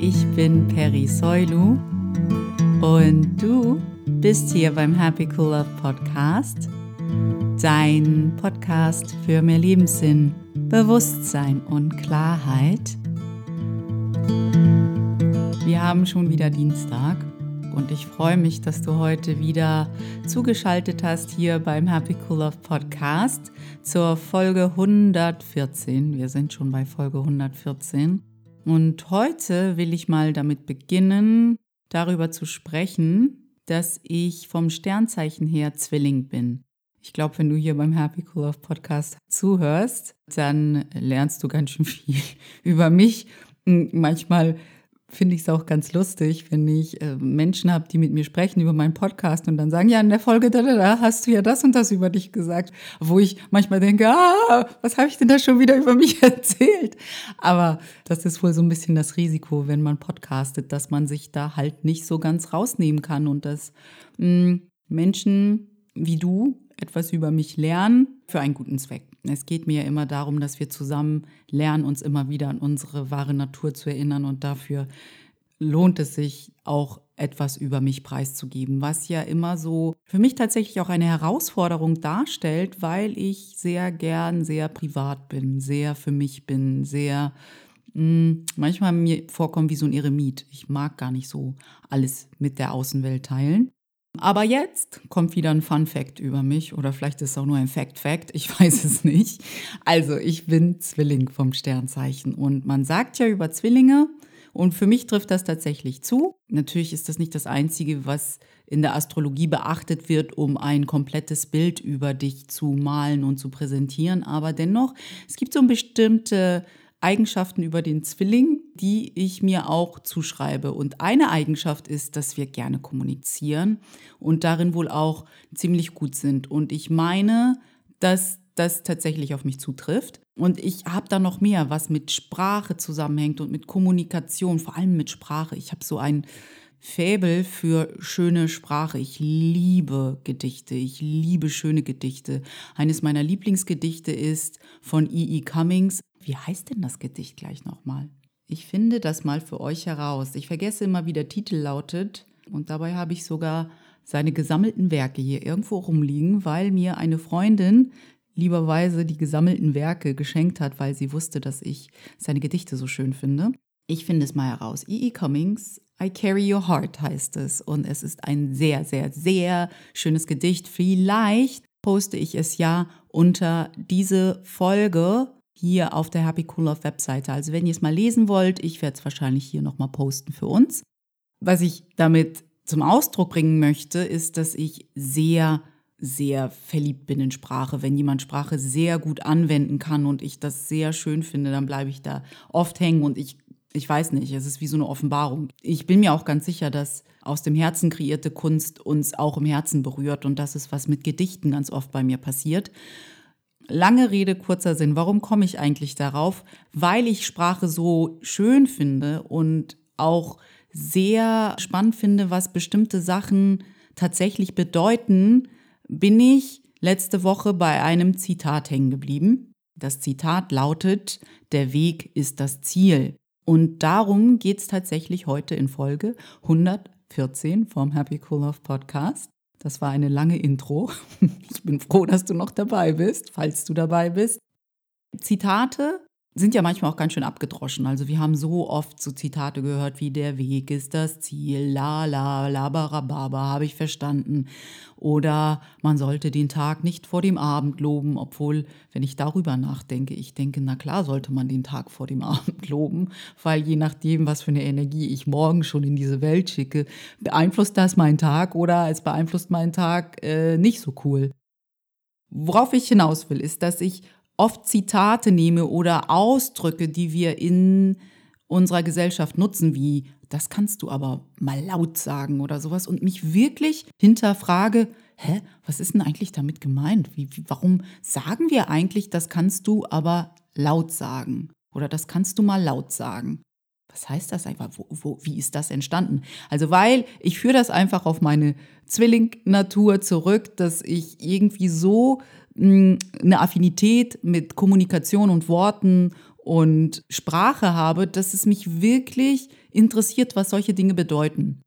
ich bin Peri Soilu und du bist hier beim Happy Cool Love Podcast, dein Podcast für mehr Lebenssinn, Bewusstsein und Klarheit. Wir haben schon wieder Dienstag und ich freue mich, dass du heute wieder zugeschaltet hast hier beim Happy Cool Love Podcast zur Folge 114. Wir sind schon bei Folge 114. Und heute will ich mal damit beginnen, darüber zu sprechen, dass ich vom Sternzeichen her Zwilling bin. Ich glaube, wenn du hier beim Happy Cool Love Podcast zuhörst, dann lernst du ganz schön viel über mich. Manchmal finde ich es auch ganz lustig, wenn ich äh, Menschen habe, die mit mir sprechen über meinen Podcast und dann sagen, ja, in der Folge da, da, da hast du ja das und das über dich gesagt, wo ich manchmal denke, ah, was habe ich denn da schon wieder über mich erzählt? Aber das ist wohl so ein bisschen das Risiko, wenn man podcastet, dass man sich da halt nicht so ganz rausnehmen kann und dass mh, hm, Menschen wie du etwas über mich lernen für einen guten Zweck. Es geht mir ja immer darum, dass wir zusammen lernen, uns immer wieder an unsere wahre Natur zu erinnern und dafür lohnt es sich auch etwas über mich preiszugeben, was ja immer so für mich tatsächlich auch eine Herausforderung darstellt, weil ich sehr gern sehr privat bin, sehr für mich bin, sehr mh, hm, manchmal mir vorkommt wie so ein Eremit. Ich mag gar nicht so alles mit der Außenwelt teilen. Aber jetzt kommt wieder ein Fun Fact über mich oder vielleicht ist es auch nur ein Fact Fact, ich weiß es nicht. Also, ich bin Zwilling vom Sternzeichen und man sagt ja über Zwillinge und für mich trifft das tatsächlich zu. Natürlich ist das nicht das einzige, was in der Astrologie beachtet wird, um ein komplettes Bild über dich zu malen und zu präsentieren, aber dennoch, es gibt so bestimmte Eigenschaften über den Zwilling, die ich mir auch zuschreibe. Und eine Eigenschaft ist, dass wir gerne kommunizieren und darin wohl auch ziemlich gut sind. Und ich meine, dass das tatsächlich auf mich zutrifft. Und ich habe da noch mehr, was mit Sprache zusammenhängt und mit Kommunikation, vor allem mit Sprache. Ich habe so ein Fäbel für schöne Sprache. Ich liebe Gedichte. Ich liebe schöne Gedichte. Eines meiner Lieblingsgedichte ist von E.E. E. Cummings, wie heißt denn das Gedicht gleich nochmal? Ich finde das mal für euch heraus. Ich vergesse immer, wie der Titel lautet. Und dabei habe ich sogar seine gesammelten Werke hier irgendwo rumliegen, weil mir eine Freundin lieberweise die gesammelten Werke geschenkt hat, weil sie wusste, dass ich seine Gedichte so schön finde. Ich finde es mal heraus. E.E. E. Cummings, I Carry Your Heart heißt es. Und es ist ein sehr, sehr, sehr schönes Gedicht. Vielleicht poste ich es ja unter diese Folge hier auf der Happy Cool Love Webseite. Also wenn ihr es mal lesen wollt, ich werde es wahrscheinlich hier nochmal posten für uns. Was ich damit zum Ausdruck bringen möchte, ist, dass ich sehr, sehr verliebt bin in Sprache. Wenn jemand Sprache sehr gut anwenden kann und ich das sehr schön finde, dann bleibe ich da oft hängen und ich, ich weiß nicht, es ist wie so eine Offenbarung. Ich bin mir auch ganz sicher, dass aus dem Herzen kreierte Kunst uns auch im Herzen berührt und das ist, was mit Gedichten ganz oft bei mir passiert. Lange Rede, kurzer Sinn. Warum komme ich eigentlich darauf? Weil ich Sprache so schön finde und auch sehr spannend finde, was bestimmte Sachen tatsächlich bedeuten, bin ich letzte Woche bei einem Zitat hängen geblieben. Das Zitat lautet, der Weg ist das Ziel. Und darum geht es tatsächlich heute in Folge 114 vom Happy Cool Love Podcast. Das war eine lange Intro. Ich bin froh, dass du noch dabei bist, falls du dabei bist. Zitate sind ja manchmal auch ganz schön abgedroschen. Also wir haben so oft so Zitate gehört wie der Weg ist das Ziel, la la, labarababa, habe ich verstanden. Oder man sollte den Tag nicht vor dem Abend loben, obwohl, wenn ich darüber nachdenke, ich denke, na klar sollte man den Tag vor dem Abend loben, weil je nachdem, was für eine Energie ich morgen schon in diese Welt schicke, beeinflusst das meinen Tag oder es beeinflusst meinen Tag äh, nicht so cool. Worauf ich hinaus will, ist, dass ich oft Zitate nehme oder Ausdrücke, die wir in unserer Gesellschaft nutzen, wie das kannst du aber mal laut sagen oder sowas und mich wirklich hinterfrage, hä, was ist denn eigentlich damit gemeint? Wie, wie, warum sagen wir eigentlich, das kannst du aber laut sagen oder das kannst du mal laut sagen? Was heißt das einfach? Wo, wo, wie ist das entstanden? Also, weil ich führe das einfach auf meine Zwilling-Natur zurück, dass ich irgendwie so eine Affinität mit Kommunikation und Worten und Sprache habe, dass es mich wirklich interessiert, was solche Dinge bedeuten.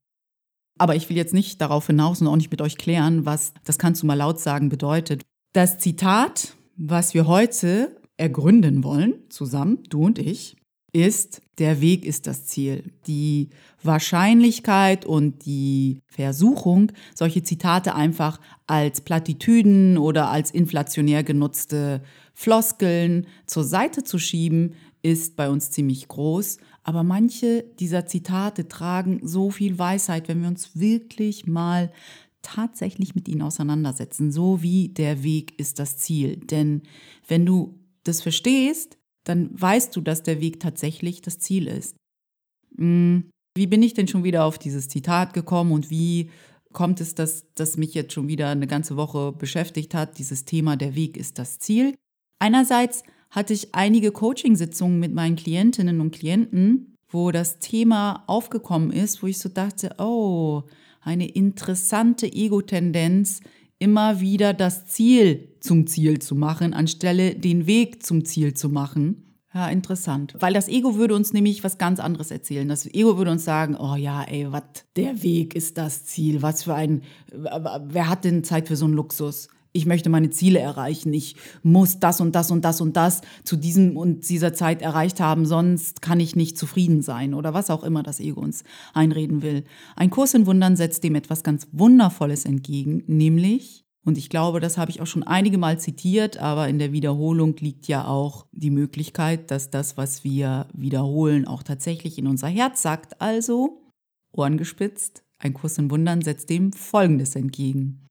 Aber ich will jetzt nicht darauf hinaus und auch nicht mit euch klären, was das kannst du mal laut sagen bedeutet. Das Zitat, was wir heute ergründen wollen, zusammen, du und ich, ist, der Weg ist das Ziel. Die Wahrscheinlichkeit und die Versuchung, solche Zitate einfach als Plattitüden oder als inflationär genutzte Floskeln zur Seite zu schieben, ist bei uns ziemlich groß. Aber manche dieser Zitate tragen so viel Weisheit, wenn wir uns wirklich mal tatsächlich mit ihnen auseinandersetzen. So wie der Weg ist das Ziel. Denn wenn du das verstehst, dann weißt du, dass der Weg tatsächlich das Ziel ist. Hm, wie bin ich denn schon wieder auf dieses Zitat gekommen und wie kommt es, dass das mich jetzt schon wieder eine ganze Woche beschäftigt hat, dieses Thema der Weg ist das Ziel? Einerseits hatte ich einige Coachingsitzungen mit meinen Klientinnen und Klienten, wo das Thema aufgekommen ist, wo ich so dachte, oh, eine interessante Ego-Tendenz, immer wieder das Ziel zum Ziel zu machen, anstelle den Weg zum Ziel zu machen. Ja, interessant. Weil das Ego würde uns nämlich was ganz anderes erzählen. Das Ego würde uns sagen, oh ja, ey, was, der Weg ist das Ziel. Was für ein, wer hat denn Zeit für so einen Luxus? ich möchte meine Ziele erreichen, ich muss das und das und das und das zu diesem und dieser Zeit erreicht haben, sonst kann ich nicht zufrieden sein oder was auch immer das Ego uns einreden will. Ein Kurs in Wundern setzt dem etwas ganz Wundervolles entgegen, nämlich, und ich glaube, das habe ich auch schon einige Mal zitiert, aber in der Wiederholung liegt ja auch die Möglichkeit, dass das, was wir wiederholen, auch tatsächlich in unser Herz sagt. Also, Ohren gespitzt, ein Kurs in Wundern setzt dem Folgendes entgegen.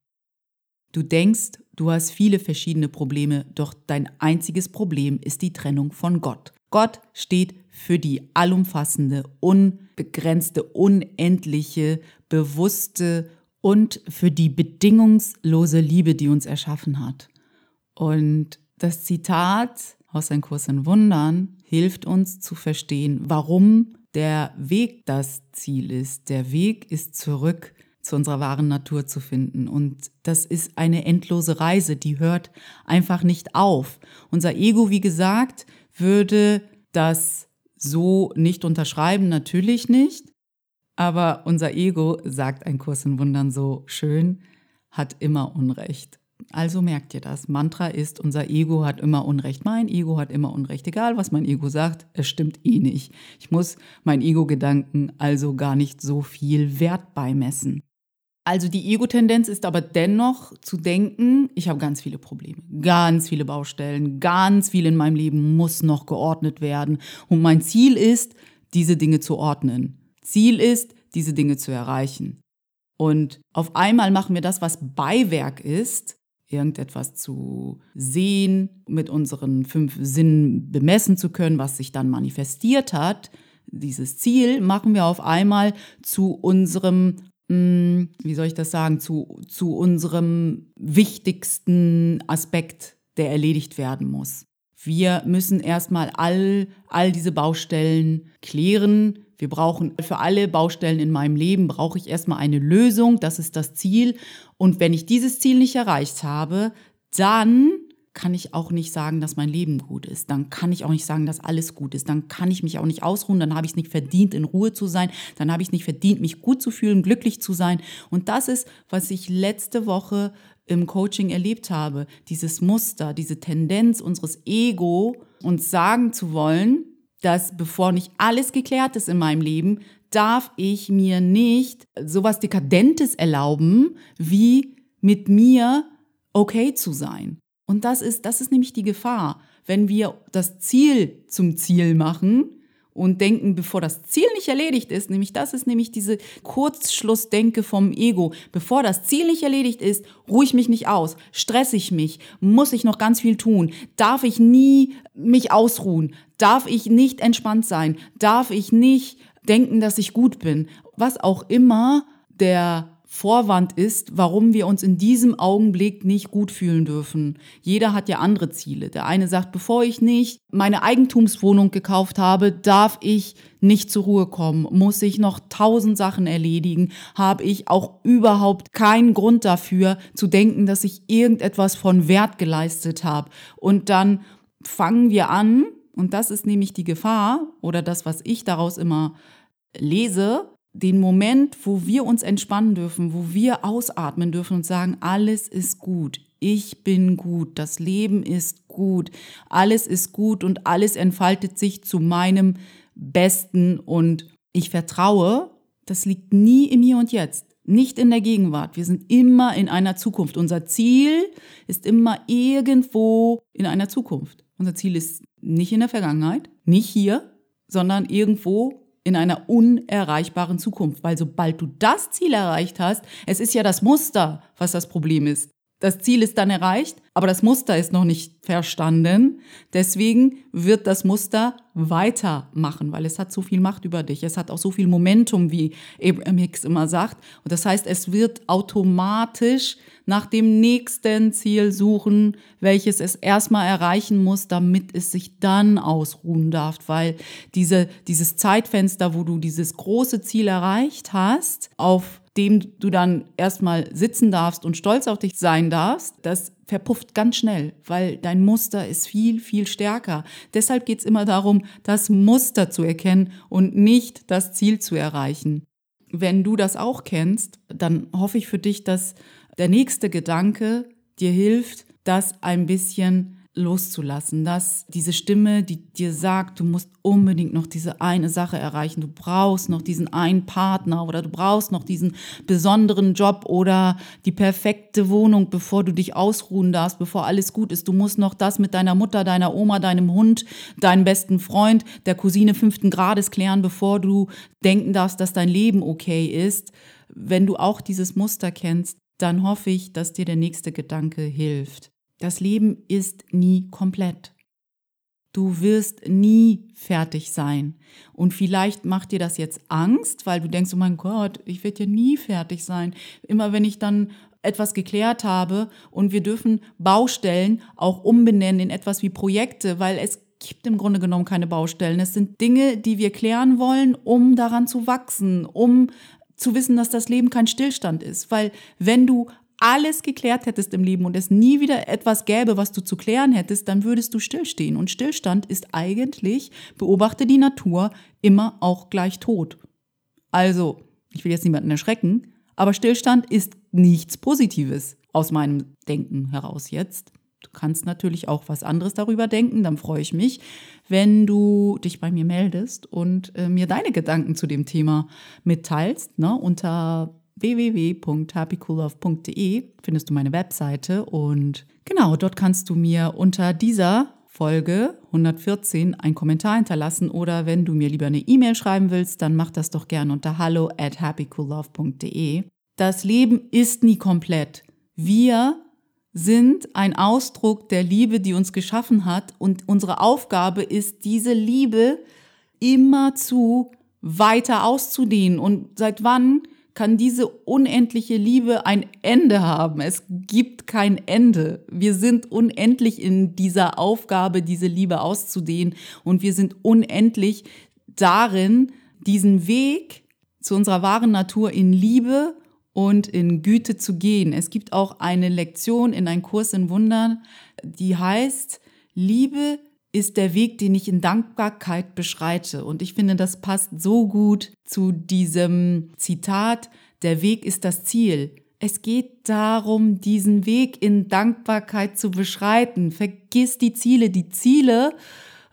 Du denkst, du hast viele verschiedene Probleme, doch dein einziges Problem ist die Trennung von Gott. Gott steht für die allumfassende, unbegrenzte, unendliche, bewusste und für die bedingungslose Liebe, die uns erschaffen hat. Und das Zitat aus Ein Kurs in Wundern hilft uns zu verstehen, warum der Weg das Ziel ist. Der Weg ist zurück zu unserer wahren Natur zu finden. Und das ist eine endlose Reise, die hört einfach nicht auf. Unser Ego, wie gesagt, würde das so nicht unterschreiben, natürlich nicht. Aber unser Ego, sagt ein Kurs in Wundern so schön, hat immer Unrecht. Also merkt ihr das. Mantra ist, unser Ego hat immer Unrecht. Mein Ego hat immer Unrecht. Egal, was mein Ego sagt, es stimmt eh nicht. Ich muss mein Ego-Gedanken also gar nicht so viel Wert beimessen. Also die Ego-Tendenz ist aber dennoch zu denken, ich habe ganz viele Probleme, ganz viele Baustellen, ganz viel in meinem Leben muss noch geordnet werden. Und mein Ziel ist, diese Dinge zu ordnen. Ziel ist, diese Dinge zu erreichen. Und auf einmal machen wir das, was Beiwerk ist, irgendetwas zu sehen, mit unseren fünf Sinnen bemessen zu können, was sich dann manifestiert hat. Dieses Ziel machen wir auf einmal zu unserem Mm, wie soll ich das sagen, zu, zu unserem wichtigsten Aspekt, der erledigt werden muss. Wir müssen erstmal all, all diese Baustellen klären. Wir brauchen für alle Baustellen in meinem Leben brauche ich erstmal eine Lösung. Das ist das Ziel. Und wenn ich dieses Ziel nicht erreicht habe, dann kann ich auch nicht sagen, dass mein Leben gut ist. Dann kann ich auch nicht sagen, dass alles gut ist. Dann kann ich mich auch nicht ausruhen. Dann habe ich es nicht verdient, in Ruhe zu sein. Dann habe ich es nicht verdient, mich gut zu fühlen, glücklich zu sein. Und das ist, was ich letzte Woche im Coaching erlebt habe. Dieses Muster, diese Tendenz unseres Ego, uns sagen zu wollen, dass bevor nicht alles geklärt ist in meinem Leben, darf ich mir nicht sowas Dekadentes erlauben, wie mit mir okay zu sein. Und das ist, das ist nämlich die Gefahr, wenn wir das Ziel zum Ziel machen und denken, bevor das Ziel nicht erledigt ist, nämlich das ist nämlich diese Kurzschlussdenke vom Ego. Bevor das Ziel nicht erledigt ist, ruhe ich mich nicht aus, stress ich mich, muss ich noch ganz viel tun, darf ich nie mich ausruhen, darf ich nicht entspannt sein, darf ich nicht denken, dass ich gut bin, was auch immer der Vorwand ist, warum wir uns in diesem Augenblick nicht gut fühlen dürfen. Jeder hat ja andere Ziele. Der eine sagt, bevor ich nicht meine Eigentumswohnung gekauft habe, darf ich nicht zur Ruhe kommen, muss ich noch tausend Sachen erledigen, habe ich auch überhaupt keinen Grund dafür zu denken, dass ich irgendetwas von Wert geleistet habe. Und dann fangen wir an, und das ist nämlich die Gefahr oder das, was ich daraus immer lese, den Moment, wo wir uns entspannen dürfen, wo wir ausatmen dürfen und sagen, alles ist gut, ich bin gut, das Leben ist gut, alles ist gut und alles entfaltet sich zu meinem Besten und ich vertraue, das liegt nie im Hier und Jetzt, nicht in der Gegenwart. Wir sind immer in einer Zukunft. Unser Ziel ist immer irgendwo in einer Zukunft. Unser Ziel ist nicht in der Vergangenheit, nicht hier, sondern irgendwo in einer unerreichbaren Zukunft. Weil sobald du das Ziel erreicht hast, es ist ja das Muster, was das Problem ist. Das Ziel ist dann erreicht, aber das Muster ist noch nicht verstanden. Deswegen wird das Muster weitermachen, weil es hat so viel Macht über dich. Es hat auch so viel Momentum, wie Abraham Hicks immer sagt. Und das heißt, es wird automatisch nach dem nächsten Ziel suchen, welches es erstmal erreichen muss, damit es sich dann ausruhen darf, weil diese, dieses Zeitfenster, wo du dieses große Ziel erreicht hast, auf dem du dann erstmal sitzen darfst und stolz auf dich sein darfst, das verpufft ganz schnell, weil dein Muster ist viel, viel stärker. Deshalb geht es immer darum, das Muster zu erkennen und nicht das Ziel zu erreichen. Wenn du das auch kennst, dann hoffe ich für dich, dass der nächste Gedanke dir hilft, das ein bisschen loszulassen, dass diese Stimme, die dir sagt, du musst unbedingt noch diese eine Sache erreichen, du brauchst noch diesen einen Partner oder du brauchst noch diesen besonderen Job oder die perfekte Wohnung, bevor du dich ausruhen darfst, bevor alles gut ist. Du musst noch das mit deiner Mutter, deiner Oma, deinem Hund, deinem besten Freund, der Cousine fünften Grades klären, bevor du denken darfst, dass dein Leben okay ist. Wenn du auch dieses Muster kennst, dann hoffe ich, dass dir der nächste Gedanke hilft. Das Leben ist nie komplett. Du wirst nie fertig sein. Und vielleicht macht dir das jetzt Angst, weil du denkst, oh mein Gott, ich werde ja nie fertig sein. Immer wenn ich dann etwas geklärt habe und wir dürfen Baustellen auch umbenennen in etwas wie Projekte, weil es gibt im Grunde genommen keine Baustellen. Es sind Dinge, die wir klären wollen, um daran zu wachsen, um zu wissen, dass das Leben kein Stillstand ist. Weil wenn du alles geklärt hättest im Leben und es nie wieder etwas gäbe, was du zu klären hättest, dann würdest du stillstehen. Und Stillstand ist eigentlich, beobachte die Natur, immer auch gleich tot. Also, ich will jetzt niemanden erschrecken, aber Stillstand ist nichts Positives aus meinem Denken heraus jetzt. Du kannst natürlich auch was anderes darüber denken, dann freue ich mich, wenn du dich bei mir meldest und äh, mir deine Gedanken zu dem Thema mitteilst, ne, unter www.happycoolove.de findest du meine Webseite und genau, dort kannst du mir unter dieser Folge 114 einen Kommentar hinterlassen oder wenn du mir lieber eine E-Mail schreiben willst, dann mach das doch gerne unter hallo at happycoollove.de. Das Leben ist nie komplett. Wir sind ein Ausdruck der Liebe, die uns geschaffen hat und unsere Aufgabe ist, diese Liebe immer zu weiter auszudehnen. Und seit wann kann diese unendliche Liebe ein Ende haben. Es gibt kein Ende. Wir sind unendlich in dieser Aufgabe, diese Liebe auszudehnen und wir sind unendlich darin, diesen Weg zu unserer wahren Natur in Liebe und in Güte zu gehen. Es gibt auch eine Lektion in einem Kurs in Wundern, die heißt, Liebe ist der Weg, den ich in Dankbarkeit beschreite. Und ich finde, das passt so gut zu diesem Zitat, der Weg ist das Ziel. Es geht darum, diesen Weg in Dankbarkeit zu beschreiten. Vergiss die Ziele. Die Ziele,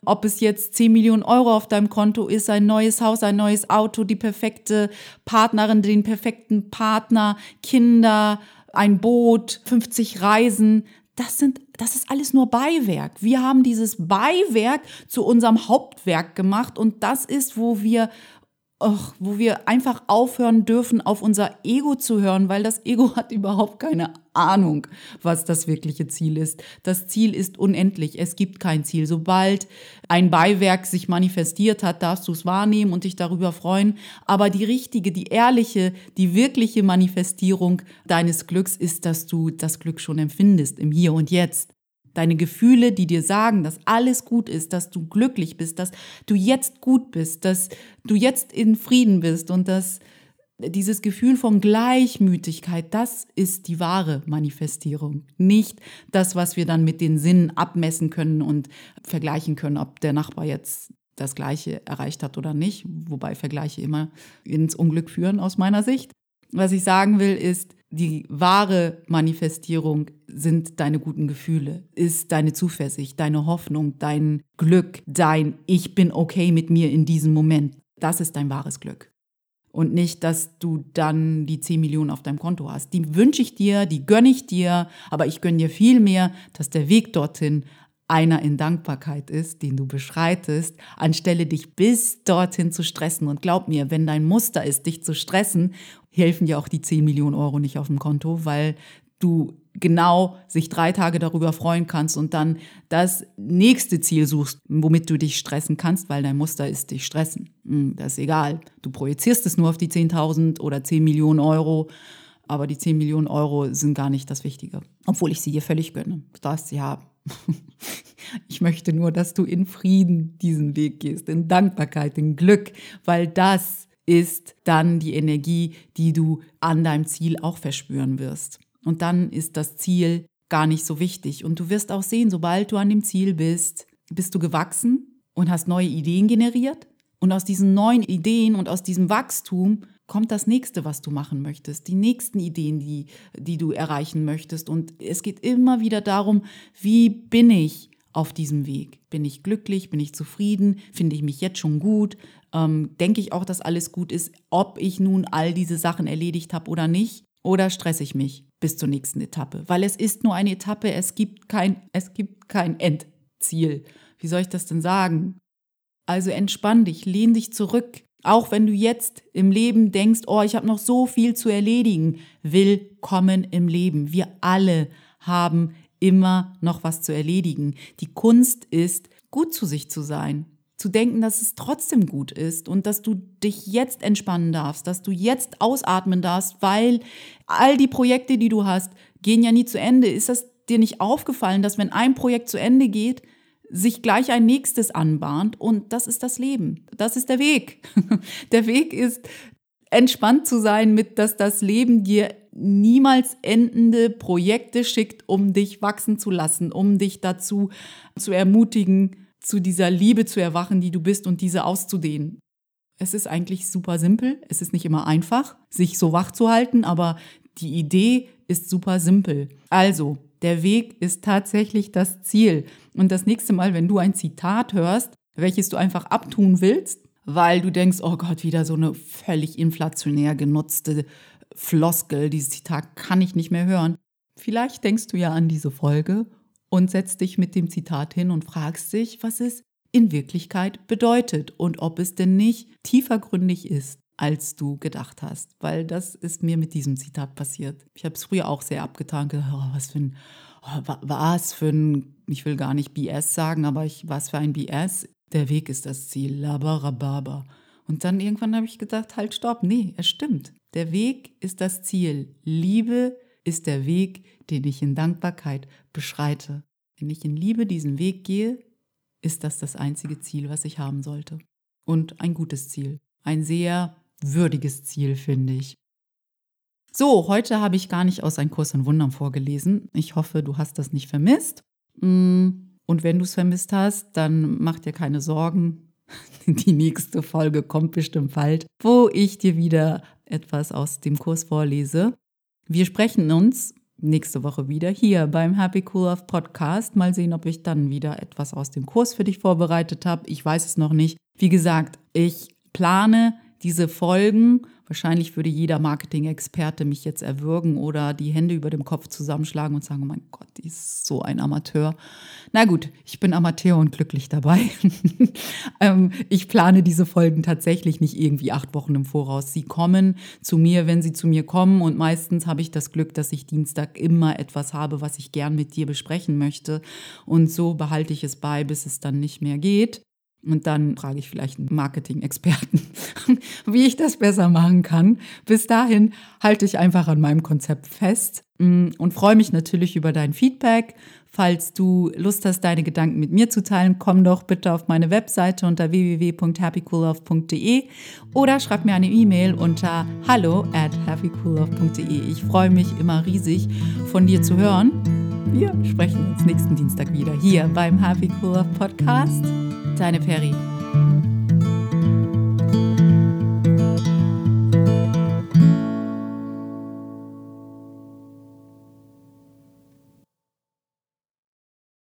ob es jetzt 10 Millionen Euro auf deinem Konto ist, ein neues Haus, ein neues Auto, die perfekte Partnerin, den perfekten Partner, Kinder, ein Boot, 50 Reisen, das sind, das ist alles nur Beiwerk. Wir haben dieses Beiwerk zu unserem Hauptwerk gemacht und das ist, wo wir Och, wo wir einfach aufhören dürfen, auf unser Ego zu hören, weil das Ego hat überhaupt keine Ahnung, was das wirkliche Ziel ist. Das Ziel ist unendlich. Es gibt kein Ziel. Sobald ein Beiwerk sich manifestiert hat, darfst du es wahrnehmen und dich darüber freuen. Aber die richtige, die ehrliche, die wirkliche Manifestierung deines Glücks ist, dass du das Glück schon empfindest im Hier und Jetzt. Deine Gefühle, die dir sagen, dass alles gut ist, dass du glücklich bist, dass du jetzt gut bist, dass du jetzt in Frieden bist und dass dieses Gefühl von Gleichmütigkeit, das ist die wahre Manifestierung. Nicht das, was wir dann mit den Sinnen abmessen können und vergleichen können, ob der Nachbar jetzt das Gleiche erreicht hat oder nicht, wobei Vergleiche immer ins Unglück führen aus meiner Sicht. Was ich sagen will, ist, die wahre Manifestierung sind deine guten Gefühle, ist deine Zuversicht, deine Hoffnung, dein Glück, dein Ich bin okay mit mir in diesem Moment. Das ist dein wahres Glück. Und nicht, dass du dann die 10 Millionen auf deinem Konto hast. Die wünsche ich dir, die gönne ich dir, aber ich gönne dir viel mehr, dass der Weg dorthin einer in Dankbarkeit ist, den du beschreitest, anstelle dich bis dorthin zu stressen. Und glaub mir, wenn dein Muster ist, dich zu stressen, helfen dir auch die 10 Millionen Euro nicht auf dem Konto, weil du genau sich drei Tage darüber freuen kannst und dann das nächste Ziel suchst, womit du dich stressen kannst, weil dein Muster ist dich stressen. Hm, das ist egal. Du projizierst es nur auf die 10.000 oder 10 Millionen Euro, aber die 10 Millionen Euro sind gar nicht das Wichtige. Obwohl ich sie dir völlig gönne. Du darfst sie haben. Ich möchte nur, dass du in Frieden diesen Weg gehst, in Dankbarkeit, in Glück, weil das ist dann die Energie, die du an deinem Ziel auch verspüren wirst. Und dann ist das Ziel gar nicht so wichtig. Und du wirst auch sehen, sobald du an dem Ziel bist, bist du gewachsen und hast neue Ideen generiert. Und aus diesen neuen Ideen und aus diesem Wachstum kommt das nächste, was du machen möchtest, die nächsten Ideen, die, die du erreichen möchtest. Und es geht immer wieder darum, wie bin ich auf diesem Weg? Bin ich glücklich? Bin ich zufrieden? Finde ich mich jetzt schon gut? Ähm, denke ich auch, dass alles gut ist, ob ich nun all diese Sachen erledigt habe oder nicht? Oder stresse ich mich bis zur nächsten Etappe? Weil es ist nur eine Etappe, es gibt kein, es gibt kein Endziel. Wie soll ich das denn sagen? Also entspann dich, lehn dich zurück. Auch wenn du jetzt im Leben denkst, oh, ich habe noch so viel zu erledigen. Willkommen im Leben. Wir alle haben immer noch was zu erledigen. Die Kunst ist, gut zu sich zu sein zu denken, dass es trotzdem gut ist und dass du dich jetzt entspannen darfst, dass du jetzt ausatmen darfst, weil all die Projekte, die du hast, gehen ja nie zu Ende. Ist das dir nicht aufgefallen, dass wenn ein Projekt zu Ende geht, sich gleich ein nächstes anbahnt und das ist das Leben. Das ist der Weg. Der Weg ist entspannt zu sein mit, dass das Leben dir niemals endende Projekte schickt, um dich wachsen zu lassen, um dich dazu zu ermutigen, zu dieser Liebe zu erwachen, die du bist und diese auszudehnen. Es ist eigentlich super simpel. Es ist nicht immer einfach, sich so wach zu halten, aber die Idee ist super simpel. Also, der Weg ist tatsächlich das Ziel. Und das nächste Mal, wenn du ein Zitat hörst, welches du einfach abtun willst, weil du denkst, oh Gott, wieder so eine völlig inflationär genutzte Floskel, dieses Zitat kann ich nicht mehr hören. Vielleicht denkst du ja an diese Folge und setzt dich mit dem Zitat hin und fragst dich, was es in Wirklichkeit bedeutet und ob es denn nicht tiefergründig ist, als du gedacht hast. Weil das ist mir mit diesem Zitat passiert. Ich habe es früher auch sehr abgetan, gedacht, oh, was für ein, oh, was für ein, ich will gar nicht BS sagen, aber ich, was für ein BS. Der Weg ist das Ziel, labarababa. Und dann irgendwann habe ich gedacht, halt, stopp, nee, es stimmt. Der Weg ist das Ziel. Liebe ist der Weg, den ich in Dankbarkeit beschreite. Wenn ich in Liebe diesen Weg gehe, ist das das einzige Ziel, was ich haben sollte. Und ein gutes Ziel. Ein sehr würdiges Ziel, finde ich. So, heute habe ich gar nicht aus Ein Kurs in Wundern vorgelesen. Ich hoffe, du hast das nicht vermisst. Mm, und wenn du es vermisst hast, dann mach dir keine Sorgen. Die nächste Folge kommt bestimmt bald, wo ich dir wieder etwas aus dem Kurs vorlese. Wir sprechen uns nächste Woche wieder hier beim Happy Cool Off Podcast. Mal sehen, ob ich dann wieder etwas aus dem Kurs für dich vorbereitet habe. Ich weiß es noch nicht. Wie gesagt, ich plane diese Folgen Wahrscheinlich würde jeder Marketing-Experte mich jetzt erwürgen oder die Hände über dem Kopf zusammenschlagen und sagen, oh mein Gott, die ist so ein Amateur. Na gut, ich bin Amateur und glücklich dabei. ähm, ich plane diese Folgen tatsächlich nicht irgendwie acht Wochen im Voraus. Sie kommen zu mir, wenn sie zu mir kommen und meistens habe ich das Glück, dass ich Dienstag immer etwas habe, was ich gern mit dir besprechen möchte und so behalte ich es bei, bis es dann nicht mehr geht. Und dann frage ich vielleicht einen Marketing-Experten, wie ich das besser machen kann. Bis dahin halte ich einfach an meinem Konzept fest und freue mich natürlich über dein Feedback. Falls du Lust hast, deine Gedanken mit mir zu teilen, komm doch bitte auf meine Webseite unter www.happycoollove.de oder schreib mir eine E-Mail unter hallo at happycoollove.de. Ich freue mich immer riesig, von dir zu hören. Wir sprechen uns nächsten Dienstag wieder hier beim Happy Cool Love Podcast. Deine Peri.